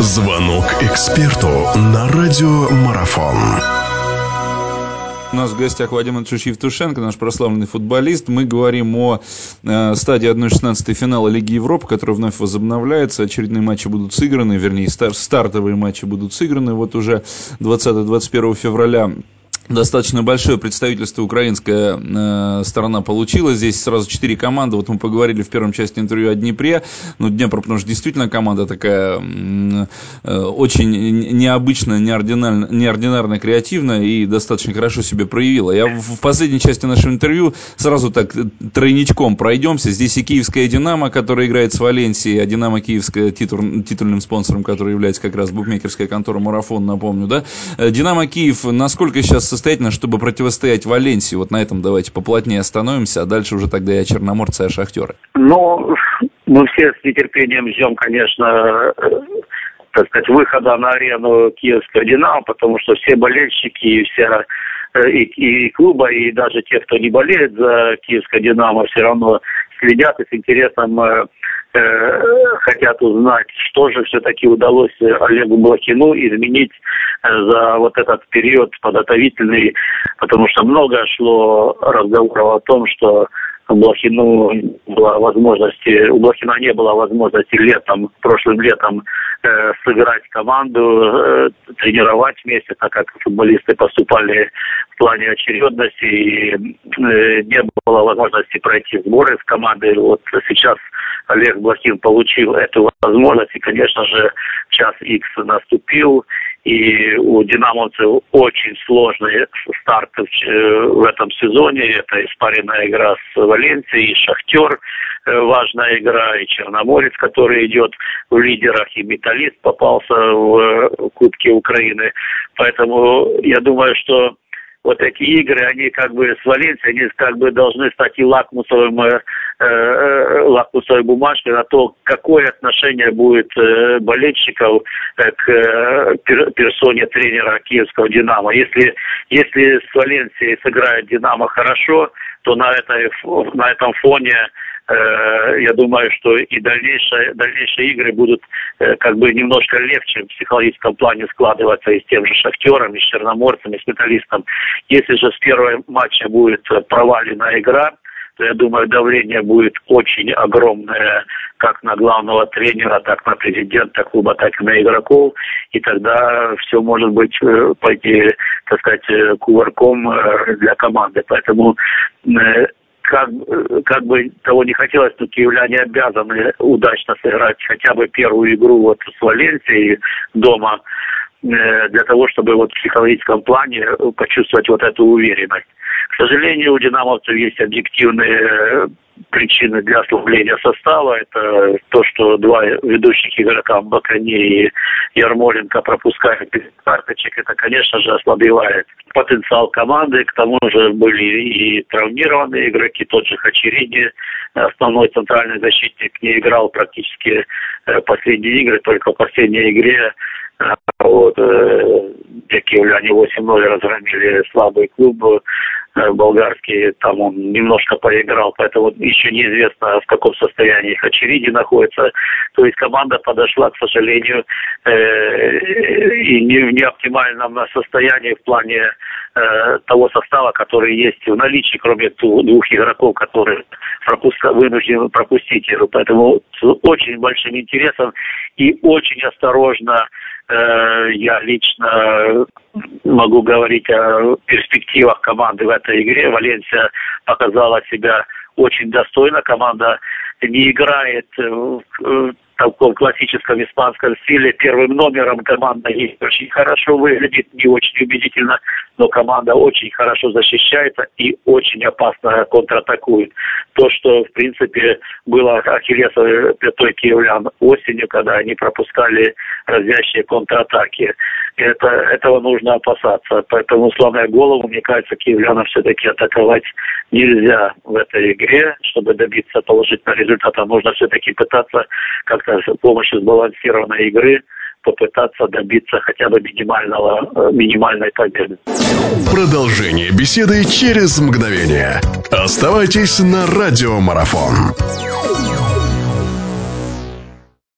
Звонок эксперту на радиомарафон. У нас в гостях Вадим Анатольевич Евтушенко, наш прославленный футболист. Мы говорим о э, стадии 1-16 финала Лиги Европы, который вновь возобновляется. Очередные матчи будут сыграны, вернее, стар- стартовые матчи будут сыграны вот уже 20-21 февраля достаточно большое представительство украинская э, сторона получила. Здесь сразу четыре команды. Вот мы поговорили в первом части интервью о Днепре. Ну, Днепр, потому что действительно команда такая э, очень необычная, неординарно, неординарно креативная и достаточно хорошо себя проявила. Я в, последней части нашего интервью сразу так тройничком пройдемся. Здесь и киевская «Динамо», которая играет с Валенсией, а «Динамо» киевская титул, титульным спонсором, который является как раз букмекерская контора «Марафон», напомню, да? Э, «Динамо» Киев, насколько сейчас состоятельно, чтобы противостоять Валенсии? Вот на этом давайте поплотнее остановимся, а дальше уже тогда и о Черноморце, и о Шахтере. Ну, мы все с нетерпением ждем, конечно, э, так сказать, выхода на арену Киевского «Динамо», потому что все болельщики и вся э, и, и клуба, и даже те, кто не болеет за Киевское «Динамо», все равно следят и с интересом э, хотят узнать, что же все-таки удалось Олегу Блохину изменить э, за вот этот период подготовительный, потому что много шло разговоров о том, что Блохину была возможности, у Блохина не было возможности летом, прошлым летом э, сыграть команду, э, тренировать вместе, так как футболисты поступали в плане очередности, и э, не было возможности пройти сборы с командой. Вот сейчас Олег Блохин получил эту возможность, и, конечно же, час X наступил, и у динамовцев очень сложный старт в этом сезоне. Это испаренная игра с Валенцией, Шахтер, э, важная игра, и Черноморец, который идет в лидерах, и Металлист попался в Кубке Украины. Поэтому я думаю, что вот эти игры, они как бы с Валенцией, они как бы должны стать и лакмусовым, э, э, лакмусовой бумажкой на то, какое отношение будет э, болельщиков э, к э, персоне тренера киевского «Динамо». Если, если с Валенцией сыграет «Динамо» хорошо, то на, этой, на этом фоне Э, я думаю, что и дальнейшие, дальнейшие игры будут э, как бы немножко легче в психологическом плане складываться и с тем же Шахтером, и с Черноморцем, и с Металлистом. Если же с первого матча будет провалена игра, то я думаю, давление будет очень огромное как на главного тренера, так на президента клуба, так и на игроков. И тогда все может быть э, пойти, так сказать, кувырком для команды. Поэтому как, как бы того не хотелось, но киевляне обязаны удачно сыграть хотя бы первую игру вот с Валенсией дома э, для того, чтобы вот в психологическом плане почувствовать вот эту уверенность. К сожалению, у динамовцев есть объективные причины для ослабления состава. Это то, что два ведущих игрока Бакани и Ярмоленко пропускают карточек. Это, конечно же, ослабевает потенциал команды. К тому же были и травмированные игроки. Тот же Хачериди, основной центральный защитник, не играл практически э, последние игры. Только в последней игре э, вот, э, киевляне 8-0 разгромили слабый клуб болгарский, там он немножко поиграл, поэтому еще неизвестно, в каком состоянии Хачериди находится. То есть команда подошла, к сожалению, э, и не в неоптимальном состоянии в плане э, того состава, который есть в наличии, кроме двух игроков, которые пропуска, вынуждены пропустить игру. Поэтому с очень большим интересом и очень осторожно Э, я лично могу говорить о перспективах команды в этой игре. Валенсия показала себя очень достойно. Команда не играет в таком классическом испанском стиле. Первым номером команда есть очень хорошо выглядит, не очень убедительно, но команда очень хорошо защищается и очень опасно контратакует. То, что, в принципе, было ахиллесовой пятой киевлян осенью, когда они пропускали разящие контратаки. Это, этого нужно опасаться. Поэтому, сломя голову, мне кажется, киевлянам все-таки атаковать нельзя в этой игре. Чтобы добиться положительного результата, нужно все-таки пытаться как-то с помощью сбалансированной игры попытаться добиться хотя бы минимального, э, минимальной победы. Продолжение беседы через мгновение. Оставайтесь на радиомарафон.